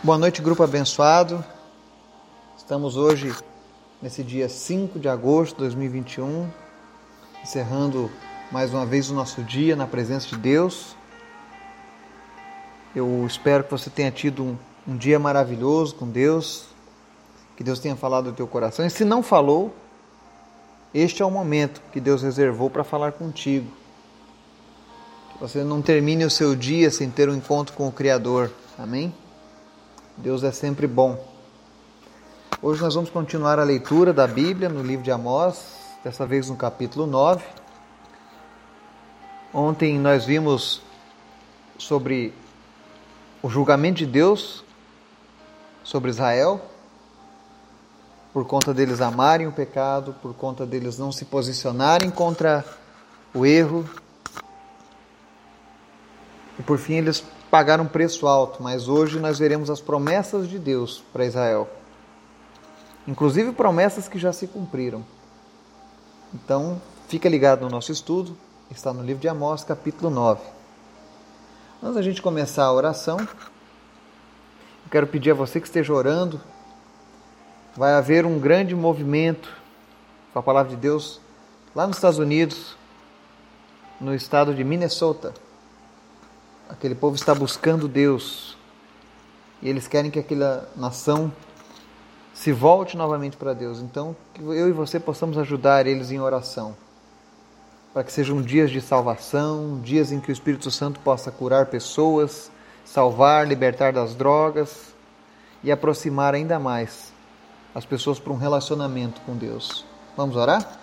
Boa noite, grupo abençoado. Estamos hoje nesse dia 5 de agosto de 2021, encerrando mais uma vez o nosso dia na presença de Deus. Eu espero que você tenha tido um, um dia maravilhoso com Deus, que Deus tenha falado no teu coração. E se não falou, este é o momento que Deus reservou para falar contigo. Que você não termine o seu dia sem ter um encontro com o Criador. Amém? Deus é sempre bom. Hoje nós vamos continuar a leitura da Bíblia no livro de Amós, dessa vez no capítulo 9. Ontem nós vimos sobre o julgamento de Deus sobre Israel, por conta deles amarem o pecado, por conta deles não se posicionarem contra o erro. E por fim eles pagaram um preço alto, mas hoje nós veremos as promessas de Deus para Israel. Inclusive promessas que já se cumpriram. Então, fica ligado no nosso estudo, está no livro de Amós, capítulo 9. Antes da gente começar a oração, eu quero pedir a você que esteja orando. Vai haver um grande movimento com a palavra de Deus lá nos Estados Unidos, no estado de Minnesota aquele povo está buscando Deus e eles querem que aquela nação se volte novamente para Deus. Então, que eu e você possamos ajudar eles em oração, para que sejam dias de salvação, dias em que o Espírito Santo possa curar pessoas, salvar, libertar das drogas e aproximar ainda mais as pessoas para um relacionamento com Deus. Vamos orar?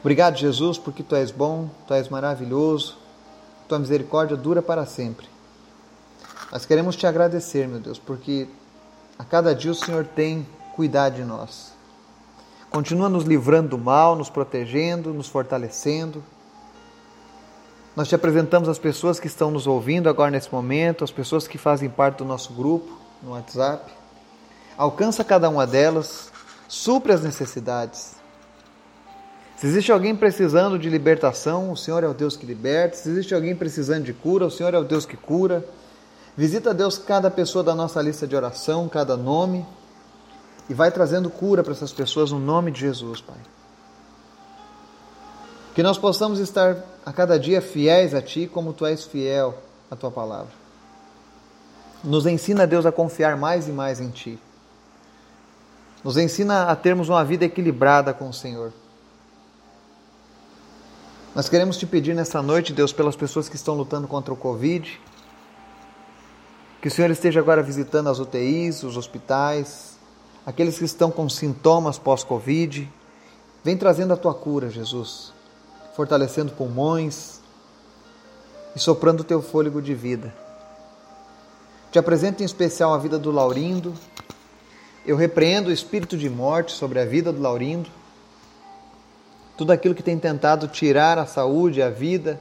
Obrigado, Jesus, porque tu és bom, tu és maravilhoso tua misericórdia dura para sempre. Nós queremos te agradecer, meu Deus, porque a cada dia o Senhor tem cuidado de nós. Continua nos livrando do mal, nos protegendo, nos fortalecendo. Nós te apresentamos as pessoas que estão nos ouvindo agora nesse momento, as pessoas que fazem parte do nosso grupo no WhatsApp. Alcança cada uma delas, supre as necessidades. Se existe alguém precisando de libertação, o Senhor é o Deus que liberta. Se existe alguém precisando de cura, o Senhor é o Deus que cura. Visita Deus cada pessoa da nossa lista de oração, cada nome, e vai trazendo cura para essas pessoas no nome de Jesus, Pai. Que nós possamos estar a cada dia fiéis a Ti, como Tu és fiel à Tua palavra. Nos ensina, Deus, a confiar mais e mais em Ti. Nos ensina a termos uma vida equilibrada com o Senhor. Nós queremos te pedir nessa noite, Deus, pelas pessoas que estão lutando contra o Covid, que o Senhor esteja agora visitando as UTIs, os hospitais, aqueles que estão com sintomas pós-Covid. Vem trazendo a tua cura, Jesus, fortalecendo pulmões e soprando o teu fôlego de vida. Te apresento em especial a vida do Laurindo. Eu repreendo o espírito de morte sobre a vida do Laurindo tudo aquilo que tem tentado tirar a saúde, a vida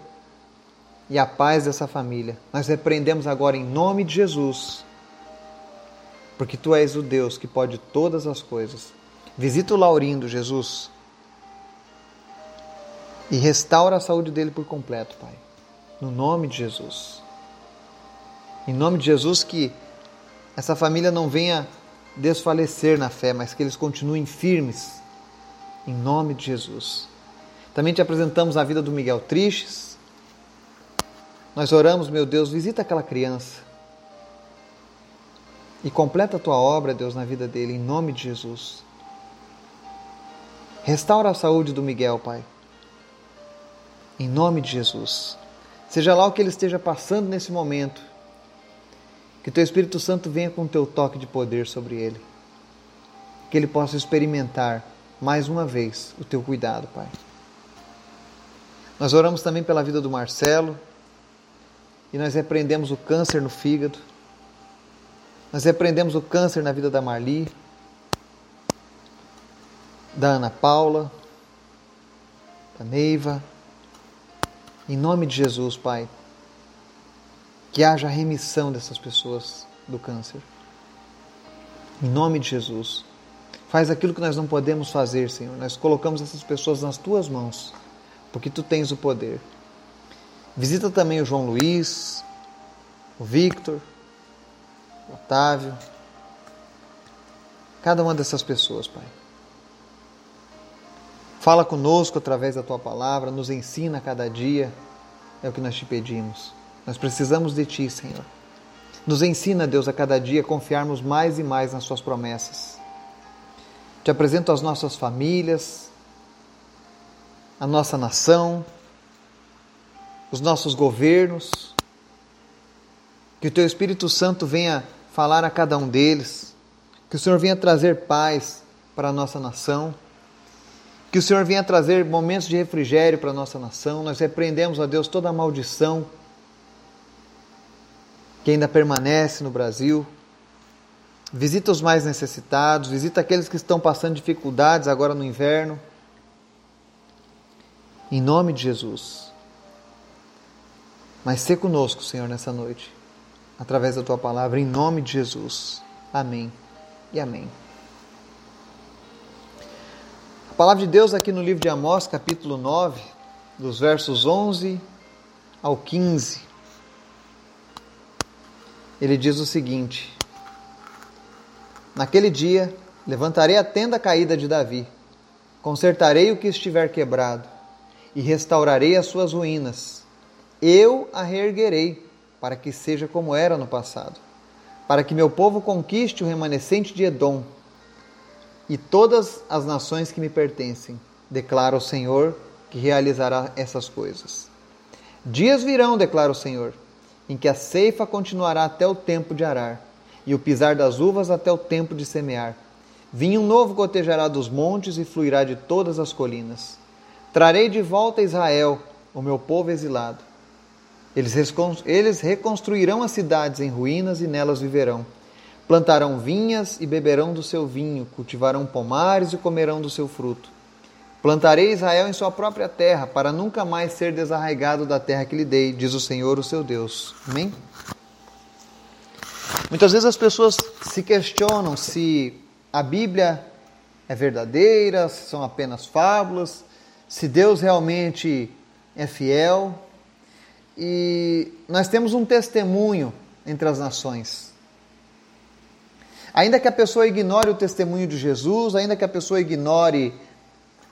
e a paz dessa família. Nós repreendemos agora em nome de Jesus, porque tu és o Deus que pode todas as coisas. Visita o Laurindo, Jesus, e restaura a saúde dele por completo, Pai. No nome de Jesus. Em nome de Jesus, que essa família não venha desfalecer na fé, mas que eles continuem firmes em nome de Jesus. Também te apresentamos a vida do Miguel Tristes. Nós oramos, meu Deus, visita aquela criança e completa a tua obra, Deus, na vida dele, em nome de Jesus. Restaura a saúde do Miguel, Pai. Em nome de Jesus. Seja lá o que ele esteja passando nesse momento, que teu Espírito Santo venha com o teu toque de poder sobre ele. Que ele possa experimentar mais uma vez o teu cuidado, Pai. Nós oramos também pela vida do Marcelo e nós repreendemos o câncer no fígado. Nós repreendemos o câncer na vida da Marli, da Ana Paula, da Neiva. Em nome de Jesus, Pai, que haja remissão dessas pessoas do câncer. Em nome de Jesus. Faz aquilo que nós não podemos fazer, Senhor. Nós colocamos essas pessoas nas tuas mãos, porque tu tens o poder. Visita também o João Luiz, o Victor, Otávio, cada uma dessas pessoas, Pai. Fala conosco através da tua palavra, nos ensina a cada dia, é o que nós te pedimos. Nós precisamos de ti, Senhor. Nos ensina, Deus, a cada dia confiarmos mais e mais nas Suas promessas. Te apresento as nossas famílias, a nossa nação, os nossos governos. Que o Teu Espírito Santo venha falar a cada um deles. Que o Senhor venha trazer paz para a nossa nação. Que o Senhor venha trazer momentos de refrigério para a nossa nação. Nós repreendemos, ó Deus, toda a maldição que ainda permanece no Brasil. Visita os mais necessitados, visita aqueles que estão passando dificuldades agora no inverno. Em nome de Jesus. Mas se conosco, Senhor, nessa noite, através da tua palavra, em nome de Jesus. Amém e amém. A palavra de Deus aqui no livro de Amós, capítulo 9, dos versos 11 ao 15 ele diz o seguinte: Naquele dia levantarei a tenda caída de Davi, consertarei o que estiver quebrado e restaurarei as suas ruínas. Eu a reerguerei para que seja como era no passado, para que meu povo conquiste o remanescente de Edom e todas as nações que me pertencem, declara o Senhor que realizará essas coisas. Dias virão, declara o Senhor em que a ceifa continuará até o tempo de arar, e o pisar das uvas até o tempo de semear. Vinho novo gotejará dos montes e fluirá de todas as colinas. Trarei de volta a Israel, o meu povo exilado. Eles reconstruirão as cidades em ruínas e nelas viverão. Plantarão vinhas e beberão do seu vinho, cultivarão pomares e comerão do seu fruto. Plantarei Israel em sua própria terra, para nunca mais ser desarraigado da terra que lhe dei, diz o Senhor, o seu Deus. Amém? Muitas vezes as pessoas se questionam se a Bíblia é verdadeira, se são apenas fábulas, se Deus realmente é fiel. E nós temos um testemunho entre as nações. Ainda que a pessoa ignore o testemunho de Jesus, ainda que a pessoa ignore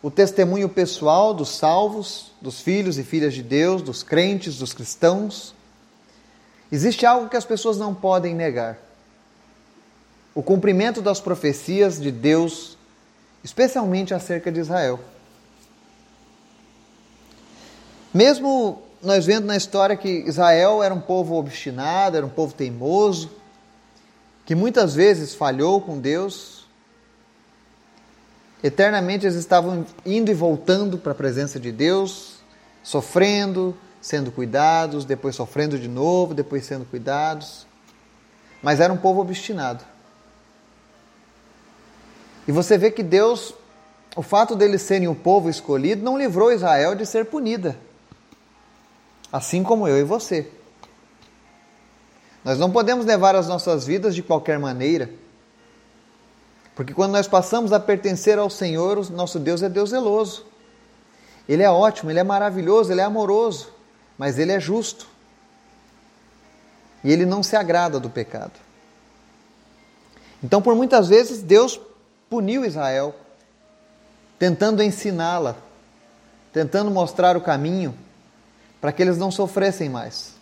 o testemunho pessoal dos salvos, dos filhos e filhas de Deus, dos crentes, dos cristãos. Existe algo que as pessoas não podem negar: o cumprimento das profecias de Deus, especialmente acerca de Israel. Mesmo nós vendo na história que Israel era um povo obstinado, era um povo teimoso, que muitas vezes falhou com Deus, Eternamente eles estavam indo e voltando para a presença de Deus, sofrendo, sendo cuidados, depois sofrendo de novo, depois sendo cuidados. Mas era um povo obstinado. E você vê que Deus, o fato deles serem o povo escolhido, não livrou Israel de ser punida. Assim como eu e você. Nós não podemos levar as nossas vidas de qualquer maneira. Porque quando nós passamos a pertencer ao Senhor, o nosso Deus é Deus zeloso. Ele é ótimo, ele é maravilhoso, ele é amoroso, mas ele é justo. E ele não se agrada do pecado. Então, por muitas vezes, Deus puniu Israel, tentando ensiná-la, tentando mostrar o caminho para que eles não sofressem mais.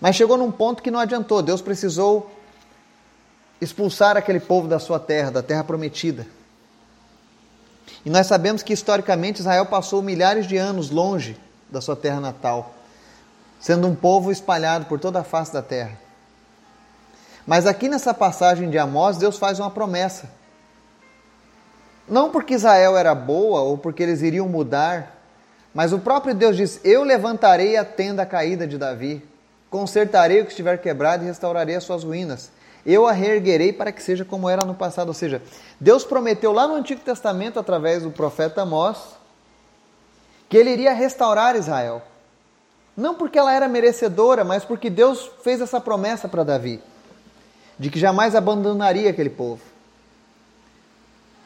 Mas chegou num ponto que não adiantou, Deus precisou expulsar aquele povo da sua terra, da terra prometida. E nós sabemos que historicamente Israel passou milhares de anos longe da sua terra natal, sendo um povo espalhado por toda a face da terra. Mas aqui nessa passagem de Amós, Deus faz uma promessa. Não porque Israel era boa ou porque eles iriam mudar, mas o próprio Deus diz: Eu levantarei a tenda caída de Davi, consertarei o que estiver quebrado e restaurarei as suas ruínas eu a reerguerei para que seja como era no passado. Ou seja, Deus prometeu lá no Antigo Testamento, através do profeta Amós, que ele iria restaurar Israel. Não porque ela era merecedora, mas porque Deus fez essa promessa para Davi, de que jamais abandonaria aquele povo.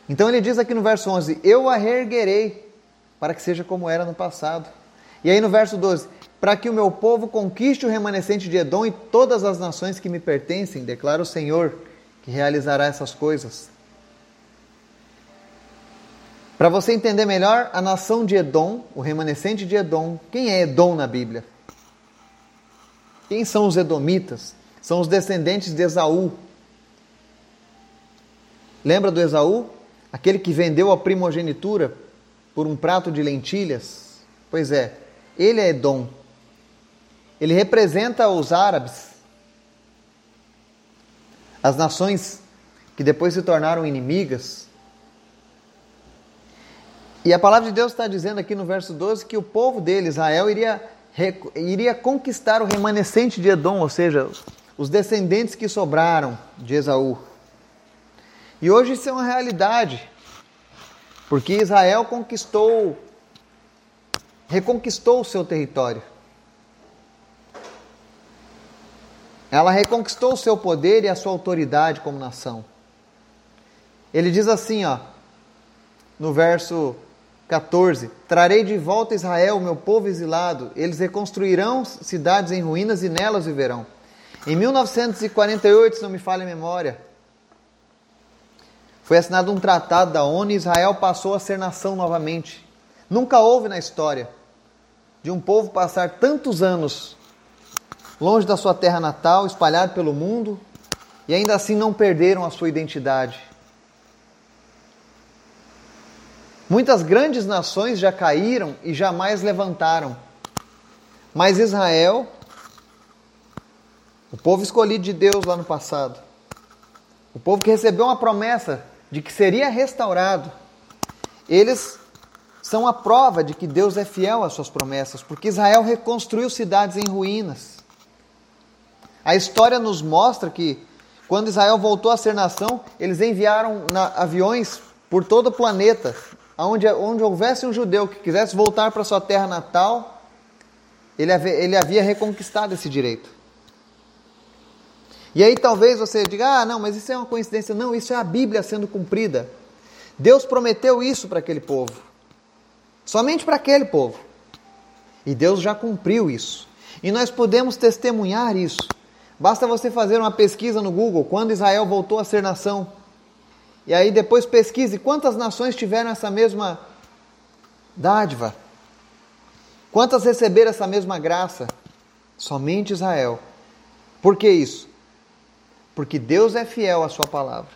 Então ele diz aqui no verso 11: Eu a reerguerei para que seja como era no passado. E aí no verso 12: para que o meu povo conquiste o remanescente de Edom e todas as nações que me pertencem, declara o Senhor, que realizará essas coisas. Para você entender melhor, a nação de Edom, o remanescente de Edom, quem é Edom na Bíblia? Quem são os Edomitas? São os descendentes de Esaú. Lembra do Esaú? Aquele que vendeu a primogenitura por um prato de lentilhas? Pois é, ele é Edom. Ele representa os árabes, as nações que depois se tornaram inimigas. E a palavra de Deus está dizendo aqui no verso 12 que o povo dele, Israel, iria, iria conquistar o remanescente de Edom, ou seja, os descendentes que sobraram de Esaú. E hoje isso é uma realidade, porque Israel conquistou, reconquistou o seu território. Ela reconquistou o seu poder e a sua autoridade como nação. Ele diz assim, ó, no verso 14: Trarei de volta Israel, meu povo exilado. Eles reconstruirão cidades em ruínas e nelas viverão. Em 1948, se não me falha a memória, foi assinado um tratado da ONU e Israel passou a ser nação novamente. Nunca houve na história de um povo passar tantos anos longe da sua terra natal, espalhado pelo mundo, e ainda assim não perderam a sua identidade. Muitas grandes nações já caíram e jamais levantaram. Mas Israel, o povo escolhido de Deus lá no passado, o povo que recebeu uma promessa de que seria restaurado, eles são a prova de que Deus é fiel às suas promessas, porque Israel reconstruiu cidades em ruínas. A história nos mostra que quando Israel voltou a ser nação, eles enviaram aviões por todo o planeta, onde, onde houvesse um judeu que quisesse voltar para sua terra natal, ele ele havia reconquistado esse direito. E aí talvez você diga, ah, não, mas isso é uma coincidência. Não, isso é a Bíblia sendo cumprida. Deus prometeu isso para aquele povo. Somente para aquele povo. E Deus já cumpriu isso. E nós podemos testemunhar isso. Basta você fazer uma pesquisa no Google, quando Israel voltou a ser nação. E aí depois pesquise quantas nações tiveram essa mesma dádiva. Quantas receberam essa mesma graça? Somente Israel. Por que isso? Porque Deus é fiel à sua palavra.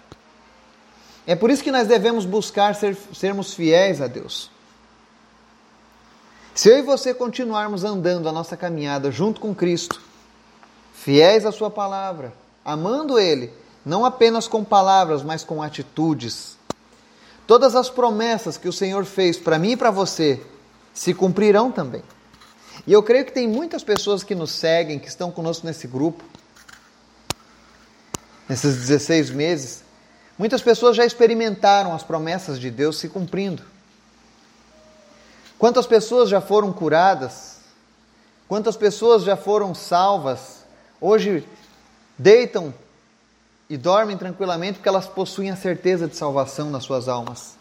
É por isso que nós devemos buscar ser, sermos fiéis a Deus. Se eu e você continuarmos andando a nossa caminhada junto com Cristo, fiéis à Sua palavra, amando Ele, não apenas com palavras, mas com atitudes. Todas as promessas que o Senhor fez para mim e para você se cumprirão também. E eu creio que tem muitas pessoas que nos seguem, que estão conosco nesse grupo, nesses 16 meses. Muitas pessoas já experimentaram as promessas de Deus se cumprindo. Quantas pessoas já foram curadas? Quantas pessoas já foram salvas? hoje deitam e dormem tranquilamente porque elas possuem a certeza de salvação nas suas almas.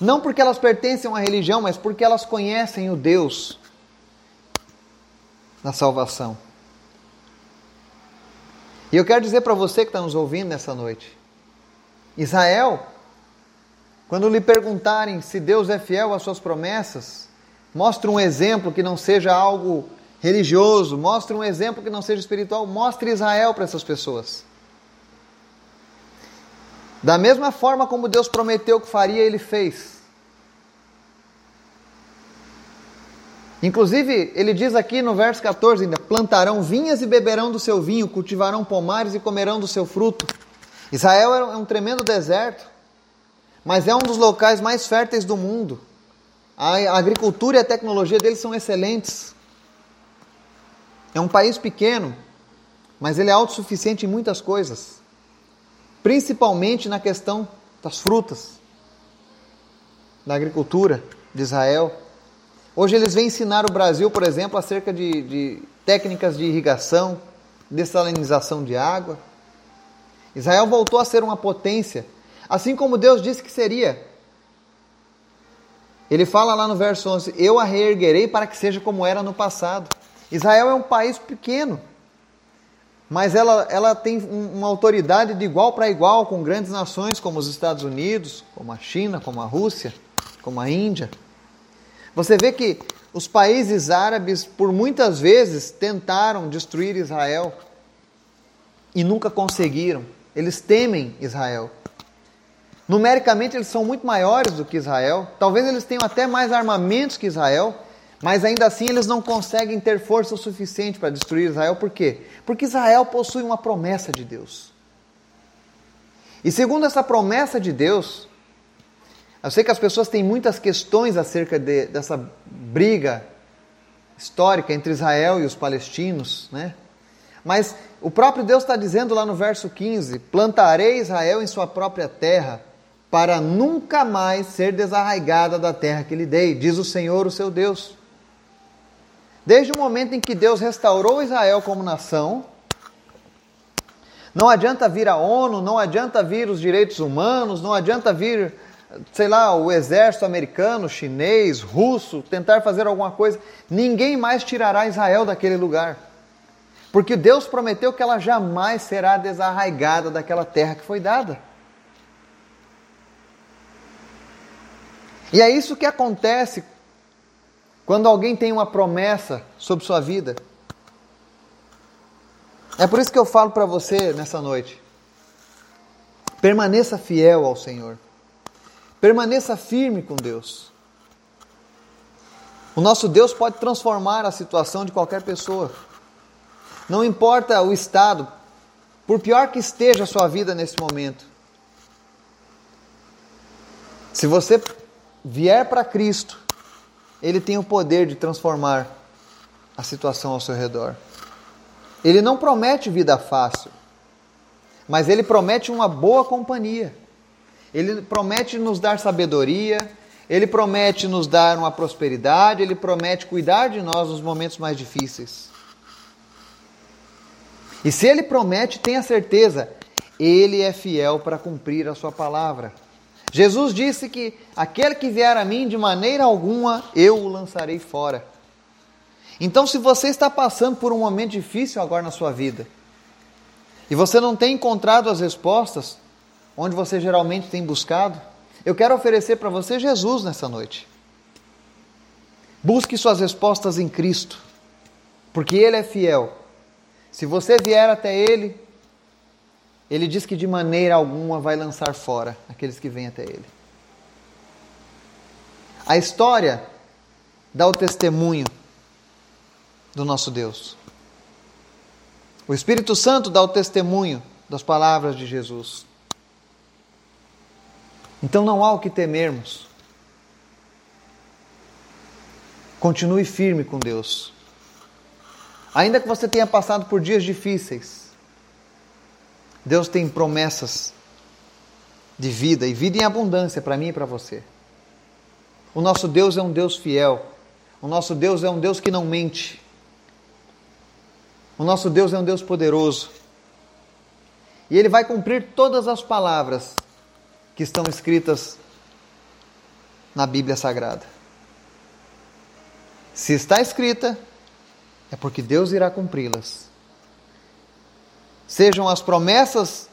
Não porque elas pertencem a uma religião, mas porque elas conhecem o Deus da salvação. E eu quero dizer para você que está nos ouvindo nessa noite: Israel, quando lhe perguntarem se Deus é fiel às suas promessas, mostre um exemplo que não seja algo religioso, mostre um exemplo que não seja espiritual, mostre Israel para essas pessoas. Da mesma forma como Deus prometeu que faria, ele fez. Inclusive, ele diz aqui no verso 14 ainda: plantarão vinhas e beberão do seu vinho, cultivarão pomares e comerão do seu fruto. Israel é um tremendo deserto, mas é um dos locais mais férteis do mundo. A agricultura e a tecnologia deles são excelentes. É um país pequeno, mas ele é autossuficiente em muitas coisas, principalmente na questão das frutas, da agricultura de Israel. Hoje eles vêm ensinar o Brasil, por exemplo, acerca de, de técnicas de irrigação, dessalinização de água. Israel voltou a ser uma potência, assim como Deus disse que seria. Ele fala lá no verso 11: Eu a reerguerei para que seja como era no passado Israel é um país pequeno, mas ela, ela tem uma autoridade de igual para igual com grandes nações como os Estados Unidos, como a China, como a Rússia, como a Índia. Você vê que os países árabes, por muitas vezes, tentaram destruir Israel e nunca conseguiram. Eles temem Israel. Numericamente, eles são muito maiores do que Israel. Talvez eles tenham até mais armamentos que Israel, mas ainda assim eles não conseguem ter força o suficiente para destruir Israel. Por quê? Porque Israel possui uma promessa de Deus. E segundo essa promessa de Deus, eu sei que as pessoas têm muitas questões acerca de, dessa briga histórica entre Israel e os palestinos, né? Mas o próprio Deus está dizendo lá no verso 15: Plantarei Israel em sua própria terra, para nunca mais ser desarraigada da terra que lhe dei, diz o Senhor, o seu Deus. Desde o momento em que Deus restaurou Israel como nação, não adianta vir a ONU, não adianta vir os direitos humanos, não adianta vir sei lá, o exército americano, chinês, russo, tentar fazer alguma coisa, ninguém mais tirará Israel daquele lugar. Porque Deus prometeu que ela jamais será desarraigada daquela terra que foi dada. E é isso que acontece quando alguém tem uma promessa sobre sua vida. É por isso que eu falo para você nessa noite. Permaneça fiel ao Senhor. Permaneça firme com Deus. O nosso Deus pode transformar a situação de qualquer pessoa. Não importa o estado, por pior que esteja a sua vida nesse momento. Se você vier para Cristo, Ele tem o poder de transformar a situação ao seu redor. Ele não promete vida fácil, mas Ele promete uma boa companhia. Ele promete nos dar sabedoria, ele promete nos dar uma prosperidade, ele promete cuidar de nós nos momentos mais difíceis. E se ele promete, tenha certeza, ele é fiel para cumprir a sua palavra. Jesus disse que aquele que vier a mim de maneira alguma eu o lançarei fora. Então, se você está passando por um momento difícil agora na sua vida, e você não tem encontrado as respostas, onde você geralmente tem buscado, eu quero oferecer para você Jesus nessa noite. Busque suas respostas em Cristo, porque Ele é fiel. Se você vier até Ele, Ele diz que de maneira alguma vai lançar fora aqueles que vêm até Ele. A história dá o testemunho do nosso Deus. O Espírito Santo dá o testemunho das palavras de Jesus. Então não há o que temermos. Continue firme com Deus. Ainda que você tenha passado por dias difíceis, Deus tem promessas de vida e vida em abundância para mim e para você. O nosso Deus é um Deus fiel. O nosso Deus é um Deus que não mente. O nosso Deus é um Deus poderoso. E Ele vai cumprir todas as palavras que estão escritas na Bíblia Sagrada. Se está escrita, é porque Deus irá cumpri-las. Sejam as promessas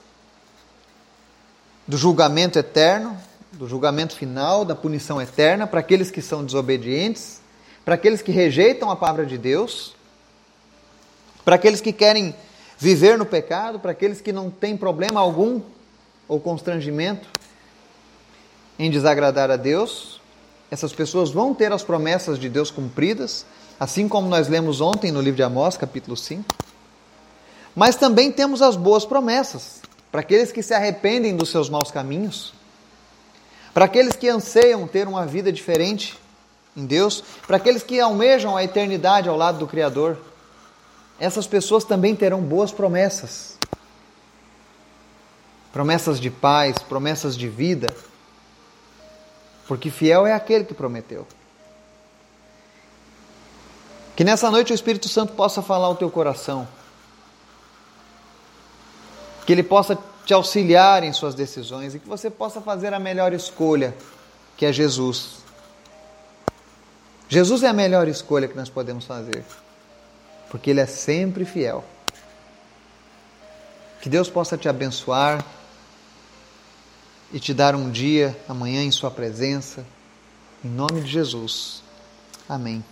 do julgamento eterno, do julgamento final, da punição eterna para aqueles que são desobedientes, para aqueles que rejeitam a palavra de Deus, para aqueles que querem viver no pecado, para aqueles que não têm problema algum ou constrangimento em desagradar a Deus, essas pessoas vão ter as promessas de Deus cumpridas, assim como nós lemos ontem no livro de Amós, capítulo 5. Mas também temos as boas promessas para aqueles que se arrependem dos seus maus caminhos, para aqueles que anseiam ter uma vida diferente em Deus, para aqueles que almejam a eternidade ao lado do Criador. Essas pessoas também terão boas promessas. Promessas de paz, promessas de vida, porque fiel é aquele que prometeu. Que nessa noite o Espírito Santo possa falar ao teu coração que Ele possa te auxiliar em suas decisões e que você possa fazer a melhor escolha, que é Jesus. Jesus é a melhor escolha que nós podemos fazer, porque Ele é sempre fiel. Que Deus possa te abençoar e te dar um dia amanhã em Sua presença, em nome de Jesus. Amém.